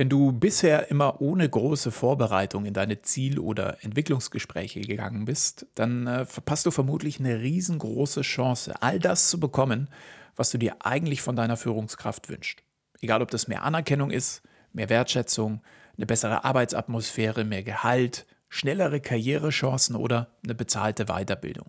Wenn du bisher immer ohne große Vorbereitung in deine Ziel- oder Entwicklungsgespräche gegangen bist, dann äh, verpasst du vermutlich eine riesengroße Chance, all das zu bekommen, was du dir eigentlich von deiner Führungskraft wünschst. Egal, ob das mehr Anerkennung ist, mehr Wertschätzung, eine bessere Arbeitsatmosphäre, mehr Gehalt, schnellere Karrierechancen oder eine bezahlte Weiterbildung.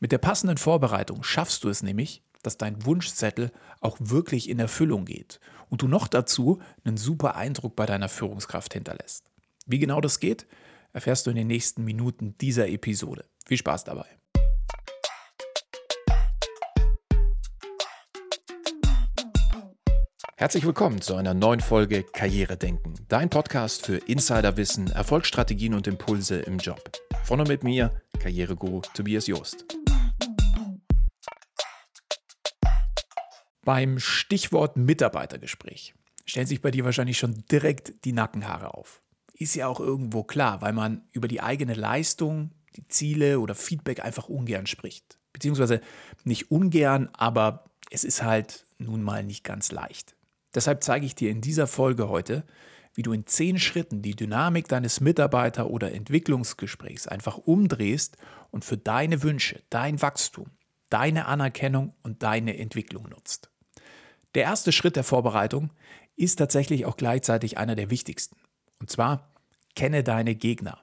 Mit der passenden Vorbereitung schaffst du es nämlich, dass dein Wunschzettel auch wirklich in Erfüllung geht und du noch dazu einen super Eindruck bei deiner Führungskraft hinterlässt. Wie genau das geht, erfährst du in den nächsten Minuten dieser Episode. Viel Spaß dabei. Herzlich willkommen zu einer neuen Folge Karriere denken, dein Podcast für Insiderwissen, Erfolgsstrategien und Impulse im Job. Von und mit mir, Karriereguru Tobias Joost. Beim Stichwort Mitarbeitergespräch stellen sich bei dir wahrscheinlich schon direkt die Nackenhaare auf. Ist ja auch irgendwo klar, weil man über die eigene Leistung, die Ziele oder Feedback einfach ungern spricht. Beziehungsweise nicht ungern, aber es ist halt nun mal nicht ganz leicht. Deshalb zeige ich dir in dieser Folge heute, wie du in zehn Schritten die Dynamik deines Mitarbeiter- oder Entwicklungsgesprächs einfach umdrehst und für deine Wünsche, dein Wachstum, deine Anerkennung und deine Entwicklung nutzt. Der erste Schritt der Vorbereitung ist tatsächlich auch gleichzeitig einer der wichtigsten. Und zwar, kenne deine Gegner.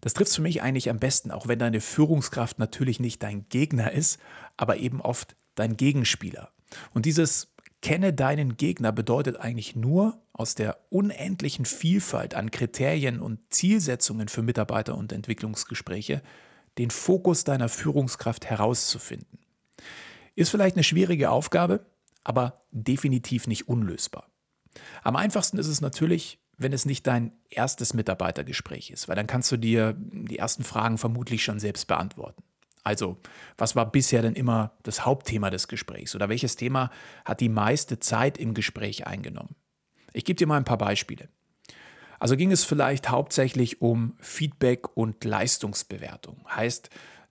Das trifft für mich eigentlich am besten, auch wenn deine Führungskraft natürlich nicht dein Gegner ist, aber eben oft dein Gegenspieler. Und dieses Kenne deinen Gegner bedeutet eigentlich nur, aus der unendlichen Vielfalt an Kriterien und Zielsetzungen für Mitarbeiter- und Entwicklungsgespräche den Fokus deiner Führungskraft herauszufinden. Ist vielleicht eine schwierige Aufgabe, aber definitiv nicht unlösbar. Am einfachsten ist es natürlich, wenn es nicht dein erstes Mitarbeitergespräch ist, weil dann kannst du dir die ersten Fragen vermutlich schon selbst beantworten. Also, was war bisher denn immer das Hauptthema des Gesprächs oder welches Thema hat die meiste Zeit im Gespräch eingenommen? Ich gebe dir mal ein paar Beispiele. Also ging es vielleicht hauptsächlich um Feedback und Leistungsbewertung. Heißt,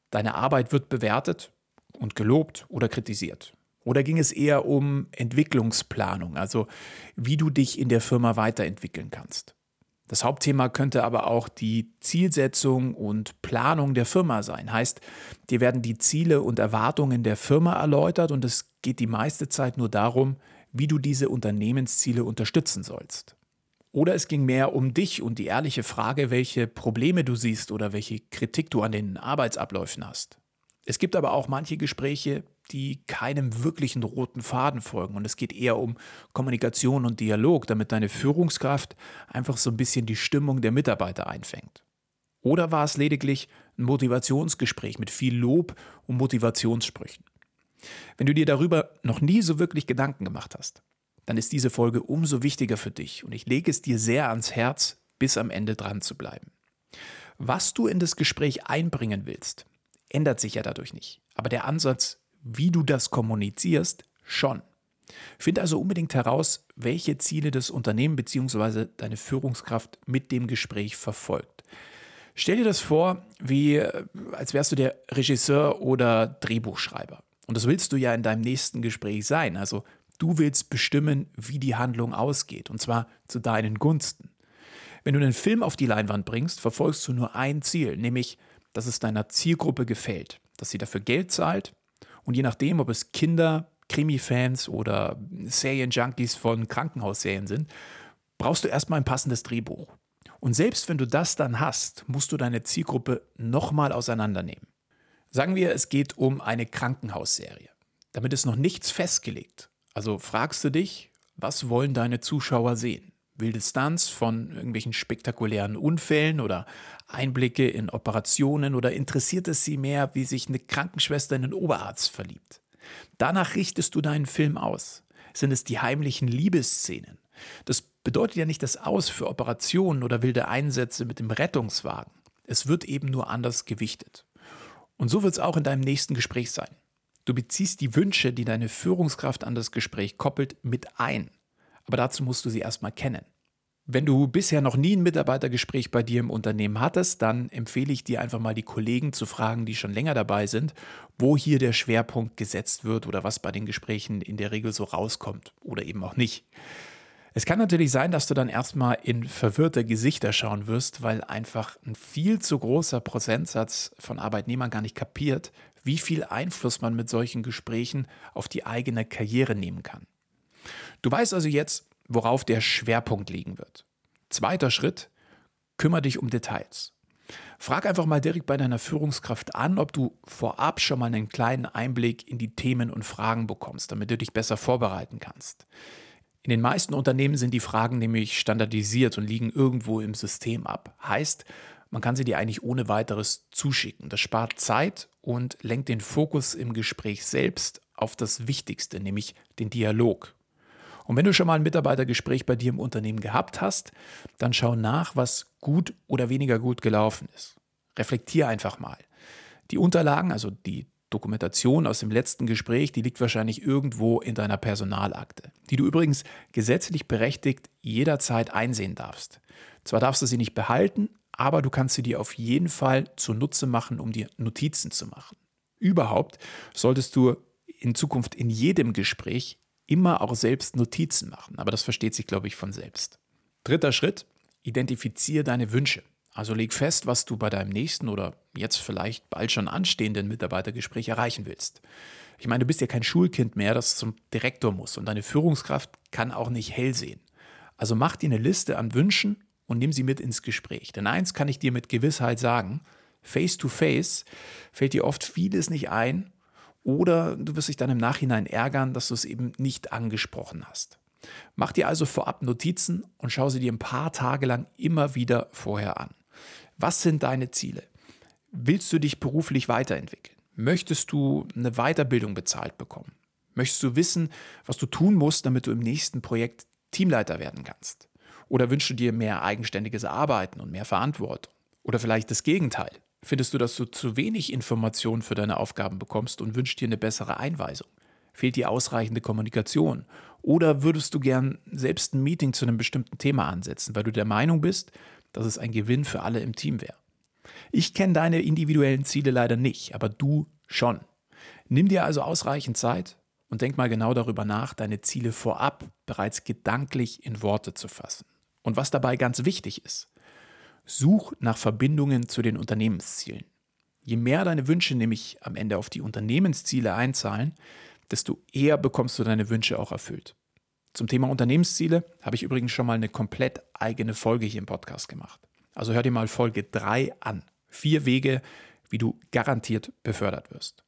deine Arbeit wird bewertet und gelobt oder kritisiert. Oder ging es eher um Entwicklungsplanung, also wie du dich in der Firma weiterentwickeln kannst? Das Hauptthema könnte aber auch die Zielsetzung und Planung der Firma sein. Heißt, dir werden die Ziele und Erwartungen der Firma erläutert und es geht die meiste Zeit nur darum, wie du diese Unternehmensziele unterstützen sollst. Oder es ging mehr um dich und die ehrliche Frage, welche Probleme du siehst oder welche Kritik du an den Arbeitsabläufen hast. Es gibt aber auch manche Gespräche, die keinem wirklichen roten Faden folgen. Und es geht eher um Kommunikation und Dialog, damit deine Führungskraft einfach so ein bisschen die Stimmung der Mitarbeiter einfängt. Oder war es lediglich ein Motivationsgespräch mit viel Lob und Motivationssprüchen? Wenn du dir darüber noch nie so wirklich Gedanken gemacht hast, dann ist diese Folge umso wichtiger für dich und ich lege es dir sehr ans Herz, bis am Ende dran zu bleiben. Was du in das Gespräch einbringen willst, ändert sich ja dadurch nicht. Aber der Ansatz wie du das kommunizierst, schon. Finde also unbedingt heraus, welche Ziele das Unternehmen bzw. deine Führungskraft mit dem Gespräch verfolgt. Stell dir das vor, wie äh, als wärst du der Regisseur oder Drehbuchschreiber. Und das willst du ja in deinem nächsten Gespräch sein. Also du willst bestimmen, wie die Handlung ausgeht. Und zwar zu deinen Gunsten. Wenn du einen Film auf die Leinwand bringst, verfolgst du nur ein Ziel, nämlich, dass es deiner Zielgruppe gefällt, dass sie dafür Geld zahlt und je nachdem, ob es Kinder, Krimi-Fans oder Serien-Junkies von Krankenhausserien sind, brauchst du erstmal ein passendes Drehbuch. Und selbst wenn du das dann hast, musst du deine Zielgruppe nochmal auseinandernehmen. Sagen wir, es geht um eine Krankenhausserie. Damit ist noch nichts festgelegt. Also fragst du dich, was wollen deine Zuschauer sehen? Wilde Stunts von irgendwelchen spektakulären Unfällen oder Einblicke in Operationen oder interessiert es sie mehr, wie sich eine Krankenschwester in einen Oberarzt verliebt? Danach richtest du deinen Film aus. Sind es die heimlichen Liebesszenen? Das bedeutet ja nicht das Aus für Operationen oder wilde Einsätze mit dem Rettungswagen. Es wird eben nur anders gewichtet. Und so wird es auch in deinem nächsten Gespräch sein. Du beziehst die Wünsche, die deine Führungskraft an das Gespräch koppelt, mit ein aber dazu musst du sie erstmal kennen. Wenn du bisher noch nie ein Mitarbeitergespräch bei dir im Unternehmen hattest, dann empfehle ich dir einfach mal die Kollegen zu fragen, die schon länger dabei sind, wo hier der Schwerpunkt gesetzt wird oder was bei den Gesprächen in der Regel so rauskommt oder eben auch nicht. Es kann natürlich sein, dass du dann erstmal in verwirrte Gesichter schauen wirst, weil einfach ein viel zu großer Prozentsatz von Arbeitnehmern gar nicht kapiert, wie viel Einfluss man mit solchen Gesprächen auf die eigene Karriere nehmen kann. Du weißt also jetzt, worauf der Schwerpunkt liegen wird. Zweiter Schritt, kümmere dich um Details. Frag einfach mal direkt bei deiner Führungskraft an, ob du vorab schon mal einen kleinen Einblick in die Themen und Fragen bekommst, damit du dich besser vorbereiten kannst. In den meisten Unternehmen sind die Fragen nämlich standardisiert und liegen irgendwo im System ab. Heißt, man kann sie dir eigentlich ohne weiteres zuschicken. Das spart Zeit und lenkt den Fokus im Gespräch selbst auf das Wichtigste, nämlich den Dialog. Und wenn du schon mal ein Mitarbeitergespräch bei dir im Unternehmen gehabt hast, dann schau nach, was gut oder weniger gut gelaufen ist. Reflektier einfach mal. Die Unterlagen, also die Dokumentation aus dem letzten Gespräch, die liegt wahrscheinlich irgendwo in deiner Personalakte, die du übrigens gesetzlich berechtigt jederzeit einsehen darfst. Zwar darfst du sie nicht behalten, aber du kannst sie dir auf jeden Fall zunutze machen, um dir Notizen zu machen. Überhaupt solltest du in Zukunft in jedem Gespräch immer auch selbst Notizen machen. Aber das versteht sich, glaube ich, von selbst. Dritter Schritt, identifiziere deine Wünsche. Also leg fest, was du bei deinem nächsten oder jetzt vielleicht bald schon anstehenden Mitarbeitergespräch erreichen willst. Ich meine, du bist ja kein Schulkind mehr, das zum Direktor muss und deine Führungskraft kann auch nicht hell sehen. Also mach dir eine Liste an Wünschen und nimm sie mit ins Gespräch. Denn eins kann ich dir mit Gewissheit sagen, face to face fällt dir oft vieles nicht ein oder du wirst dich dann im Nachhinein ärgern, dass du es eben nicht angesprochen hast. Mach dir also vorab Notizen und schau sie dir ein paar Tage lang immer wieder vorher an. Was sind deine Ziele? Willst du dich beruflich weiterentwickeln? Möchtest du eine Weiterbildung bezahlt bekommen? Möchtest du wissen, was du tun musst, damit du im nächsten Projekt Teamleiter werden kannst? Oder wünschst du dir mehr eigenständiges Arbeiten und mehr Verantwortung? Oder vielleicht das Gegenteil? Findest du, dass du zu wenig Informationen für deine Aufgaben bekommst und wünschst dir eine bessere Einweisung? Fehlt dir ausreichende Kommunikation? Oder würdest du gern selbst ein Meeting zu einem bestimmten Thema ansetzen, weil du der Meinung bist, dass es ein Gewinn für alle im Team wäre? Ich kenne deine individuellen Ziele leider nicht, aber du schon. Nimm dir also ausreichend Zeit und denk mal genau darüber nach, deine Ziele vorab bereits gedanklich in Worte zu fassen. Und was dabei ganz wichtig ist, Such nach Verbindungen zu den Unternehmenszielen. Je mehr deine Wünsche nämlich am Ende auf die Unternehmensziele einzahlen, desto eher bekommst du deine Wünsche auch erfüllt. Zum Thema Unternehmensziele habe ich übrigens schon mal eine komplett eigene Folge hier im Podcast gemacht. Also hör dir mal Folge 3 an. Vier Wege, wie du garantiert befördert wirst.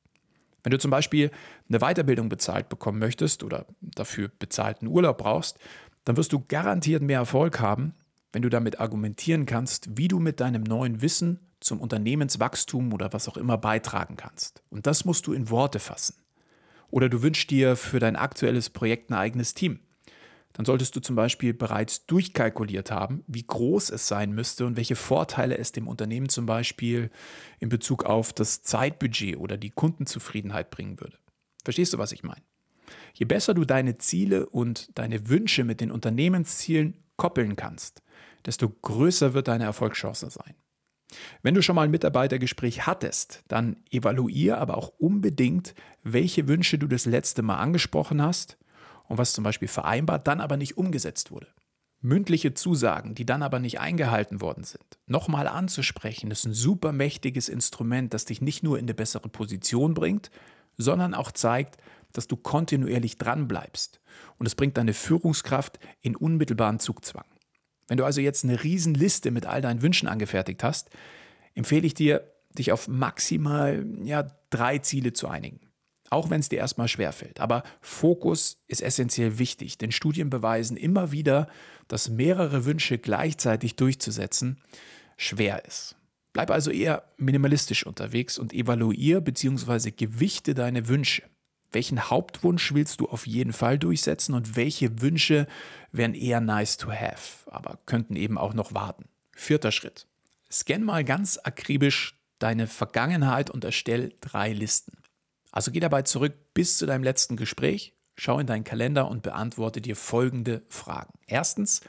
Wenn du zum Beispiel eine Weiterbildung bezahlt bekommen möchtest oder dafür bezahlten Urlaub brauchst, dann wirst du garantiert mehr Erfolg haben, wenn du damit argumentieren kannst, wie du mit deinem neuen Wissen zum Unternehmenswachstum oder was auch immer beitragen kannst. Und das musst du in Worte fassen. Oder du wünschst dir für dein aktuelles Projekt ein eigenes Team. Dann solltest du zum Beispiel bereits durchkalkuliert haben, wie groß es sein müsste und welche Vorteile es dem Unternehmen zum Beispiel in Bezug auf das Zeitbudget oder die Kundenzufriedenheit bringen würde. Verstehst du, was ich meine? Je besser du deine Ziele und deine Wünsche mit den Unternehmenszielen koppeln kannst, desto größer wird deine Erfolgschance sein. Wenn du schon mal ein Mitarbeitergespräch hattest, dann evaluier aber auch unbedingt, welche Wünsche du das letzte Mal angesprochen hast und was zum Beispiel vereinbart, dann aber nicht umgesetzt wurde. Mündliche Zusagen, die dann aber nicht eingehalten worden sind, nochmal anzusprechen, ist ein super mächtiges Instrument, das dich nicht nur in eine bessere Position bringt, sondern auch zeigt, dass du kontinuierlich dranbleibst. Und es bringt deine Führungskraft in unmittelbaren Zugzwang. Wenn du also jetzt eine Riesenliste mit all deinen Wünschen angefertigt hast, empfehle ich dir, dich auf maximal ja, drei Ziele zu einigen. Auch wenn es dir erstmal schwerfällt. Aber Fokus ist essentiell wichtig, denn Studien beweisen immer wieder, dass mehrere Wünsche gleichzeitig durchzusetzen schwer ist. Bleib also eher minimalistisch unterwegs und evaluier bzw. gewichte deine Wünsche. Welchen Hauptwunsch willst du auf jeden Fall durchsetzen und welche Wünsche wären eher nice to have, aber könnten eben auch noch warten? Vierter Schritt. Scan mal ganz akribisch deine Vergangenheit und erstell drei Listen. Also geh dabei zurück bis zu deinem letzten Gespräch, schau in deinen Kalender und beantworte dir folgende Fragen. Erstens,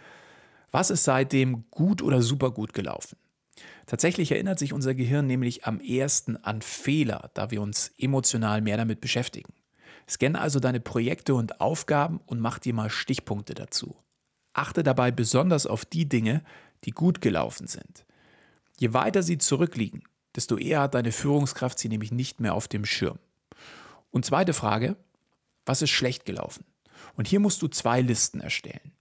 was ist seitdem gut oder super gut gelaufen? Tatsächlich erinnert sich unser Gehirn nämlich am ersten an Fehler, da wir uns emotional mehr damit beschäftigen. Scanne also deine Projekte und Aufgaben und mach dir mal Stichpunkte dazu. achte dabei besonders auf die Dinge, die gut gelaufen sind. Je weiter sie zurückliegen, desto eher hat deine Führungskraft sie nämlich nicht mehr auf dem Schirm. Und zweite Frage, was ist schlecht gelaufen? Und hier musst du zwei Listen erstellen.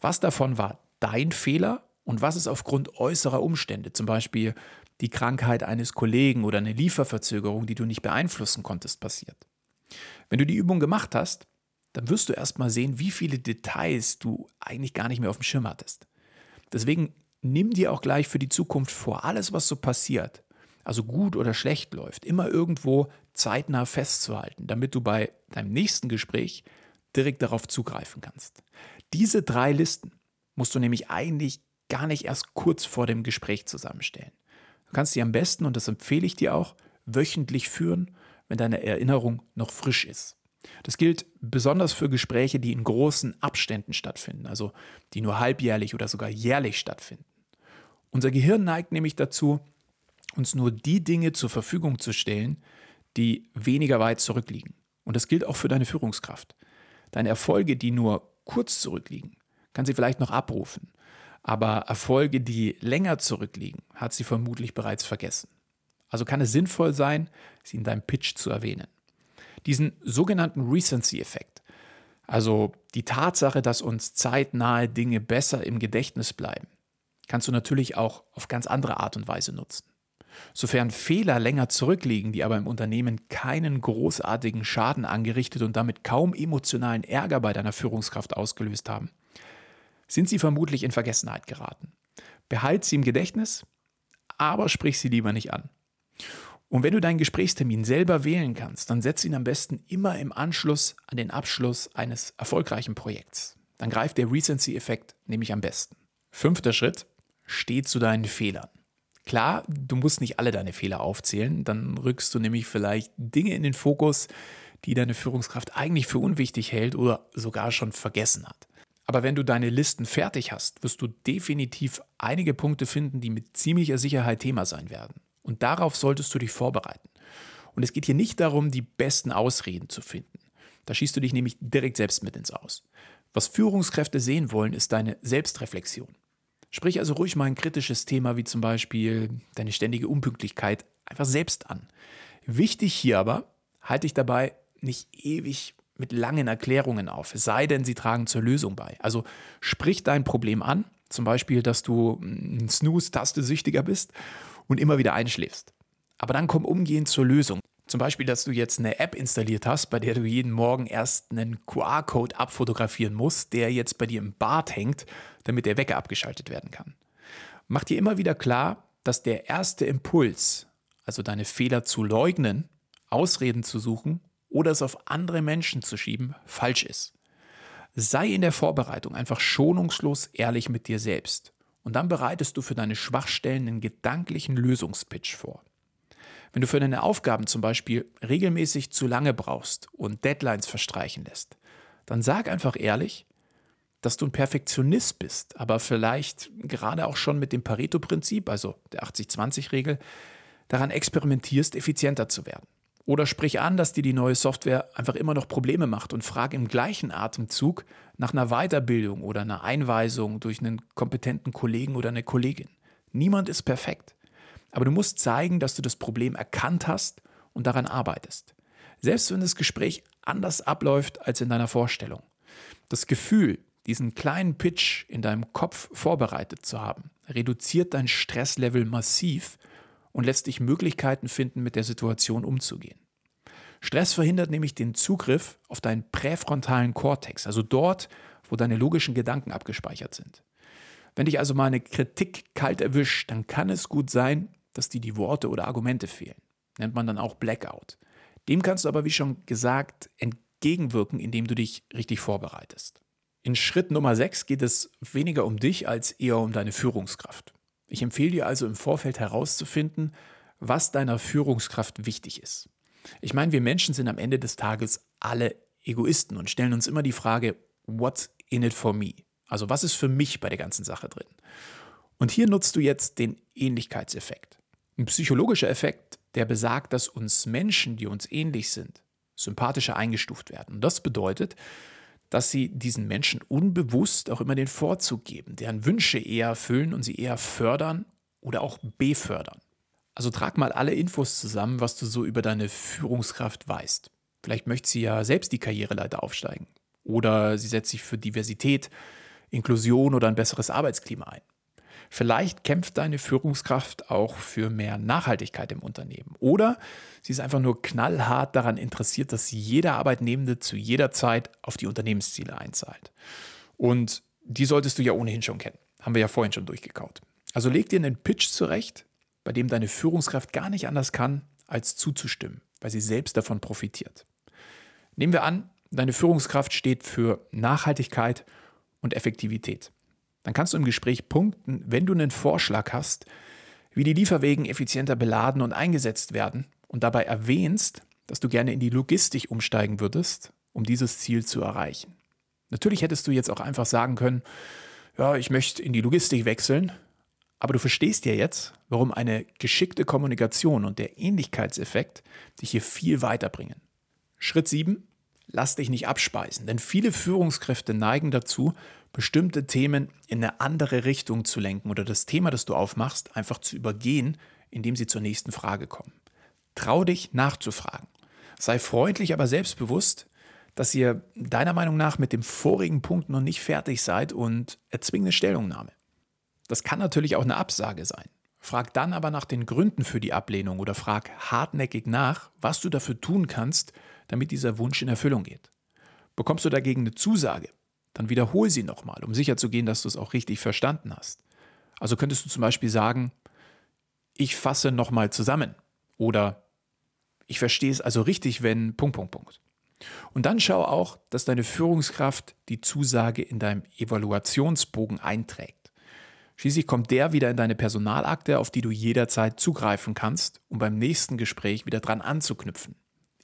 Was davon war dein Fehler und was ist aufgrund äußerer Umstände, zum Beispiel die Krankheit eines Kollegen oder eine Lieferverzögerung, die du nicht beeinflussen konntest, passiert. Wenn du die Übung gemacht hast, dann wirst du erstmal sehen, wie viele Details du eigentlich gar nicht mehr auf dem Schirm hattest. Deswegen nimm dir auch gleich für die Zukunft vor, alles, was so passiert, also gut oder schlecht läuft, immer irgendwo zeitnah festzuhalten, damit du bei deinem nächsten Gespräch direkt darauf zugreifen kannst. Diese drei Listen musst du nämlich eigentlich gar nicht erst kurz vor dem Gespräch zusammenstellen. Du kannst sie am besten, und das empfehle ich dir auch, wöchentlich führen, wenn deine Erinnerung noch frisch ist. Das gilt besonders für Gespräche, die in großen Abständen stattfinden, also die nur halbjährlich oder sogar jährlich stattfinden. Unser Gehirn neigt nämlich dazu, uns nur die Dinge zur Verfügung zu stellen, die weniger weit zurückliegen. Und das gilt auch für deine Führungskraft. Deine Erfolge, die nur kurz zurückliegen, kann sie vielleicht noch abrufen. Aber Erfolge, die länger zurückliegen, hat sie vermutlich bereits vergessen. Also kann es sinnvoll sein, sie in deinem Pitch zu erwähnen. Diesen sogenannten Recency-Effekt, also die Tatsache, dass uns zeitnahe Dinge besser im Gedächtnis bleiben, kannst du natürlich auch auf ganz andere Art und Weise nutzen. Sofern Fehler länger zurückliegen, die aber im Unternehmen keinen großartigen Schaden angerichtet und damit kaum emotionalen Ärger bei deiner Führungskraft ausgelöst haben, sind sie vermutlich in Vergessenheit geraten. Behalt sie im Gedächtnis, aber sprich sie lieber nicht an. Und wenn du deinen Gesprächstermin selber wählen kannst, dann setz ihn am besten immer im Anschluss an den Abschluss eines erfolgreichen Projekts. Dann greift der Recency-Effekt nämlich am besten. Fünfter Schritt, steh zu deinen Fehlern. Klar, du musst nicht alle deine Fehler aufzählen, dann rückst du nämlich vielleicht Dinge in den Fokus, die deine Führungskraft eigentlich für unwichtig hält oder sogar schon vergessen hat. Aber wenn du deine Listen fertig hast, wirst du definitiv einige Punkte finden, die mit ziemlicher Sicherheit Thema sein werden. Und darauf solltest du dich vorbereiten. Und es geht hier nicht darum, die besten Ausreden zu finden. Da schießt du dich nämlich direkt selbst mit ins Aus. Was Führungskräfte sehen wollen, ist deine Selbstreflexion. Sprich also ruhig mal ein kritisches Thema wie zum Beispiel deine ständige Unpünktlichkeit einfach selbst an. Wichtig hier aber, halte dich dabei nicht ewig mit langen Erklärungen auf, sei denn, sie tragen zur Lösung bei. Also sprich dein Problem an, zum Beispiel, dass du ein Snooze-Taste süchtiger bist und immer wieder einschläfst. Aber dann komm umgehend zur Lösung. Zum Beispiel, dass du jetzt eine App installiert hast, bei der du jeden Morgen erst einen QR-Code abfotografieren musst, der jetzt bei dir im Bad hängt, damit der Wecker abgeschaltet werden kann. Mach dir immer wieder klar, dass der erste Impuls, also deine Fehler zu leugnen, Ausreden zu suchen oder es auf andere Menschen zu schieben, falsch ist. Sei in der Vorbereitung einfach schonungslos ehrlich mit dir selbst. Und dann bereitest du für deine Schwachstellen einen gedanklichen Lösungspitch vor. Wenn du für deine Aufgaben zum Beispiel regelmäßig zu lange brauchst und Deadlines verstreichen lässt, dann sag einfach ehrlich, dass du ein Perfektionist bist, aber vielleicht gerade auch schon mit dem Pareto-Prinzip, also der 80-20-Regel, daran experimentierst, effizienter zu werden. Oder sprich an, dass dir die neue Software einfach immer noch Probleme macht und frag im gleichen Atemzug nach einer Weiterbildung oder einer Einweisung durch einen kompetenten Kollegen oder eine Kollegin. Niemand ist perfekt. Aber du musst zeigen, dass du das Problem erkannt hast und daran arbeitest. Selbst wenn das Gespräch anders abläuft als in deiner Vorstellung. Das Gefühl, diesen kleinen Pitch in deinem Kopf vorbereitet zu haben, reduziert dein Stresslevel massiv und lässt dich Möglichkeiten finden, mit der Situation umzugehen. Stress verhindert nämlich den Zugriff auf deinen präfrontalen Kortex, also dort, wo deine logischen Gedanken abgespeichert sind. Wenn dich also mal eine Kritik kalt erwischt, dann kann es gut sein, dass dir die Worte oder Argumente fehlen. Nennt man dann auch Blackout. Dem kannst du aber, wie schon gesagt, entgegenwirken, indem du dich richtig vorbereitest. In Schritt Nummer 6 geht es weniger um dich als eher um deine Führungskraft. Ich empfehle dir also im Vorfeld herauszufinden, was deiner Führungskraft wichtig ist. Ich meine, wir Menschen sind am Ende des Tages alle Egoisten und stellen uns immer die Frage, what's in it for me? Also was ist für mich bei der ganzen Sache drin? Und hier nutzt du jetzt den Ähnlichkeitseffekt. Ein psychologischer Effekt, der besagt, dass uns Menschen, die uns ähnlich sind, sympathischer eingestuft werden. Und das bedeutet, dass sie diesen Menschen unbewusst auch immer den Vorzug geben, deren Wünsche eher erfüllen und sie eher fördern oder auch befördern. Also trag mal alle Infos zusammen, was du so über deine Führungskraft weißt. Vielleicht möchte sie ja selbst die Karriereleiter aufsteigen. Oder sie setzt sich für Diversität, Inklusion oder ein besseres Arbeitsklima ein. Vielleicht kämpft deine Führungskraft auch für mehr Nachhaltigkeit im Unternehmen. Oder sie ist einfach nur knallhart daran interessiert, dass jeder Arbeitnehmende zu jeder Zeit auf die Unternehmensziele einzahlt. Und die solltest du ja ohnehin schon kennen. Haben wir ja vorhin schon durchgekaut. Also leg dir einen Pitch zurecht, bei dem deine Führungskraft gar nicht anders kann, als zuzustimmen, weil sie selbst davon profitiert. Nehmen wir an, deine Führungskraft steht für Nachhaltigkeit und Effektivität. Dann kannst du im Gespräch punkten, wenn du einen Vorschlag hast, wie die Lieferwegen effizienter beladen und eingesetzt werden und dabei erwähnst, dass du gerne in die Logistik umsteigen würdest, um dieses Ziel zu erreichen. Natürlich hättest du jetzt auch einfach sagen können, ja, ich möchte in die Logistik wechseln, aber du verstehst ja jetzt, warum eine geschickte Kommunikation und der Ähnlichkeitseffekt dich hier viel weiterbringen. Schritt 7. Lass dich nicht abspeisen, denn viele Führungskräfte neigen dazu, bestimmte Themen in eine andere Richtung zu lenken oder das Thema, das du aufmachst, einfach zu übergehen, indem sie zur nächsten Frage kommen. Trau dich nachzufragen. Sei freundlich, aber selbstbewusst, dass ihr deiner Meinung nach mit dem vorigen Punkt noch nicht fertig seid und erzwing eine Stellungnahme. Das kann natürlich auch eine Absage sein. Frag dann aber nach den Gründen für die Ablehnung oder frag hartnäckig nach, was du dafür tun kannst, damit dieser Wunsch in Erfüllung geht. Bekommst du dagegen eine Zusage, dann wiederhol sie nochmal, um sicherzugehen, dass du es auch richtig verstanden hast. Also könntest du zum Beispiel sagen, ich fasse nochmal zusammen oder ich verstehe es also richtig, wenn Punkt, Punkt, Punkt. Und dann schau auch, dass deine Führungskraft die Zusage in deinem Evaluationsbogen einträgt. Schließlich kommt der wieder in deine Personalakte, auf die du jederzeit zugreifen kannst, um beim nächsten Gespräch wieder dran anzuknüpfen.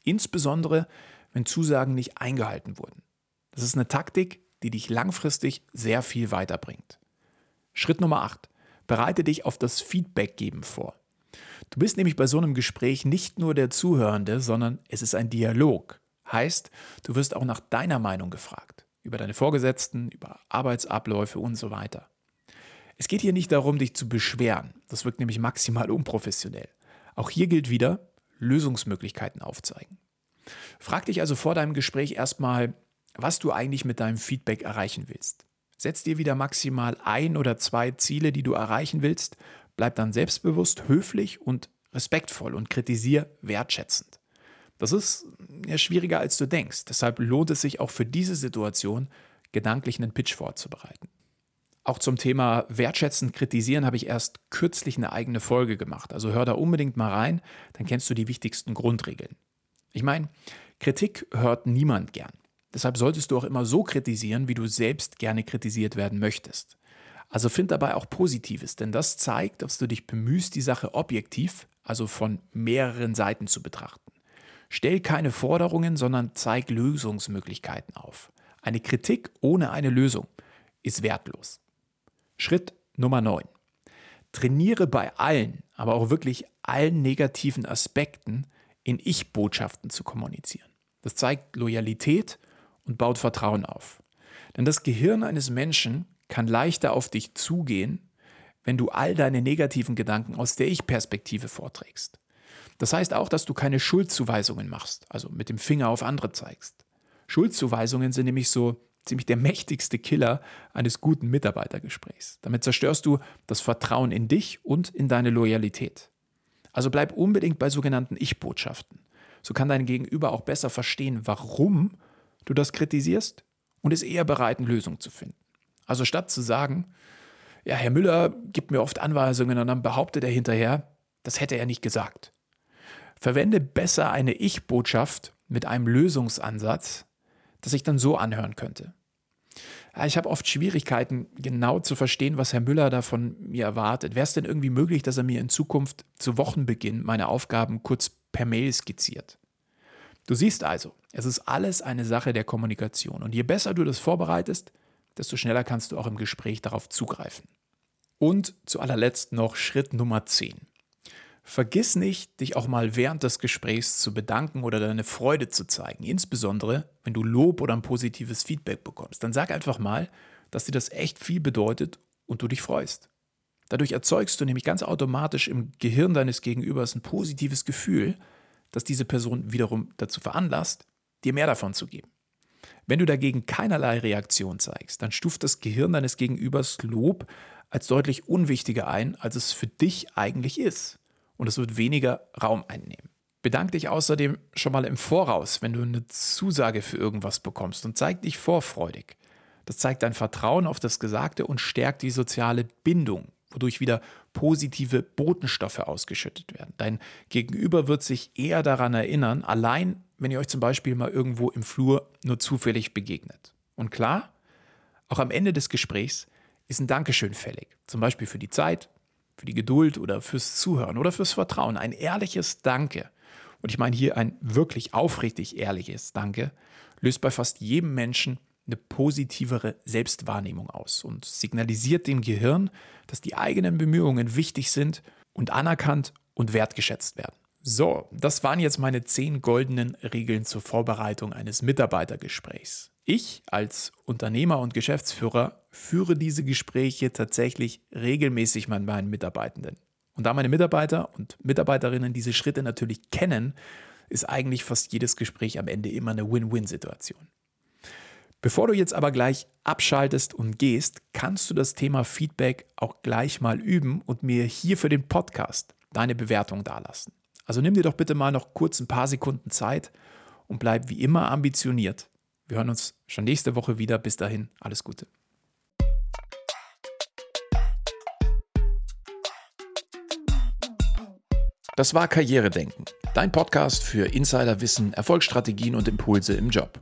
Insbesondere, wenn Zusagen nicht eingehalten wurden. Das ist eine Taktik, die dich langfristig sehr viel weiterbringt. Schritt Nummer 8. Bereite dich auf das Feedback geben vor. Du bist nämlich bei so einem Gespräch nicht nur der Zuhörende, sondern es ist ein Dialog. Heißt, du wirst auch nach deiner Meinung gefragt. Über deine Vorgesetzten, über Arbeitsabläufe und so weiter. Es geht hier nicht darum, dich zu beschweren. Das wirkt nämlich maximal unprofessionell. Auch hier gilt wieder, Lösungsmöglichkeiten aufzeigen. Frag dich also vor deinem Gespräch erstmal, was du eigentlich mit deinem Feedback erreichen willst. Setz dir wieder maximal ein oder zwei Ziele, die du erreichen willst. Bleib dann selbstbewusst, höflich und respektvoll und kritisier wertschätzend. Das ist schwieriger, als du denkst. Deshalb lohnt es sich auch für diese Situation, gedanklich einen Pitch vorzubereiten. Auch zum Thema wertschätzend kritisieren habe ich erst kürzlich eine eigene Folge gemacht. Also hör da unbedingt mal rein, dann kennst du die wichtigsten Grundregeln. Ich meine, Kritik hört niemand gern. Deshalb solltest du auch immer so kritisieren, wie du selbst gerne kritisiert werden möchtest. Also find dabei auch Positives, denn das zeigt, dass du dich bemühst, die Sache objektiv, also von mehreren Seiten zu betrachten. Stell keine Forderungen, sondern zeig Lösungsmöglichkeiten auf. Eine Kritik ohne eine Lösung ist wertlos. Schritt Nummer 9. Trainiere bei allen, aber auch wirklich allen negativen Aspekten in Ich-Botschaften zu kommunizieren. Das zeigt Loyalität und baut Vertrauen auf. Denn das Gehirn eines Menschen kann leichter auf dich zugehen, wenn du all deine negativen Gedanken aus der Ich-Perspektive vorträgst. Das heißt auch, dass du keine Schuldzuweisungen machst, also mit dem Finger auf andere zeigst. Schuldzuweisungen sind nämlich so ziemlich der mächtigste Killer eines guten Mitarbeitergesprächs. Damit zerstörst du das Vertrauen in dich und in deine Loyalität. Also bleib unbedingt bei sogenannten Ich-Botschaften. So kann dein Gegenüber auch besser verstehen, warum du das kritisierst und ist eher bereit, eine Lösung zu finden. Also statt zu sagen, ja, Herr Müller gibt mir oft Anweisungen und dann behauptet er hinterher, das hätte er nicht gesagt. Verwende besser eine Ich-Botschaft mit einem Lösungsansatz, das sich dann so anhören könnte. Ich habe oft Schwierigkeiten, genau zu verstehen, was Herr Müller da von mir erwartet. Wäre es denn irgendwie möglich, dass er mir in Zukunft zu Wochenbeginn meine Aufgaben kurz per Mail skizziert? Du siehst also, es ist alles eine Sache der Kommunikation. Und je besser du das vorbereitest, desto schneller kannst du auch im Gespräch darauf zugreifen. Und zu allerletzt noch Schritt Nummer 10. Vergiss nicht, dich auch mal während des Gesprächs zu bedanken oder deine Freude zu zeigen. Insbesondere, wenn du Lob oder ein positives Feedback bekommst. Dann sag einfach mal, dass dir das echt viel bedeutet und du dich freust. Dadurch erzeugst du nämlich ganz automatisch im Gehirn deines Gegenübers ein positives Gefühl, das diese Person wiederum dazu veranlasst, dir mehr davon zu geben. Wenn du dagegen keinerlei Reaktion zeigst, dann stuft das Gehirn deines Gegenübers Lob als deutlich unwichtiger ein, als es für dich eigentlich ist und es wird weniger Raum einnehmen. Bedank dich außerdem schon mal im Voraus, wenn du eine Zusage für irgendwas bekommst und zeig dich vorfreudig. Das zeigt dein Vertrauen auf das Gesagte und stärkt die soziale Bindung, wodurch wieder positive Botenstoffe ausgeschüttet werden. Dein Gegenüber wird sich eher daran erinnern, allein wenn ihr euch zum Beispiel mal irgendwo im Flur nur zufällig begegnet. Und klar, auch am Ende des Gesprächs ist ein Dankeschön fällig. Zum Beispiel für die Zeit, für die Geduld oder fürs Zuhören oder fürs Vertrauen. Ein ehrliches Danke. Und ich meine hier ein wirklich aufrichtig ehrliches Danke löst bei fast jedem Menschen eine positivere Selbstwahrnehmung aus und signalisiert dem Gehirn, dass die eigenen Bemühungen wichtig sind und anerkannt und wertgeschätzt werden. So, das waren jetzt meine zehn goldenen Regeln zur Vorbereitung eines Mitarbeitergesprächs. Ich als Unternehmer und Geschäftsführer führe diese Gespräche tatsächlich regelmäßig mit meinen Mitarbeitenden. Und da meine Mitarbeiter und Mitarbeiterinnen diese Schritte natürlich kennen, ist eigentlich fast jedes Gespräch am Ende immer eine Win-Win-Situation. Bevor du jetzt aber gleich abschaltest und gehst, kannst du das Thema Feedback auch gleich mal üben und mir hier für den Podcast deine Bewertung dalassen. Also nimm dir doch bitte mal noch kurz ein paar Sekunden Zeit und bleib wie immer ambitioniert wir hören uns schon nächste Woche wieder. Bis dahin, alles Gute. Das war Karrieredenken, dein Podcast für Insiderwissen, Erfolgsstrategien und Impulse im Job.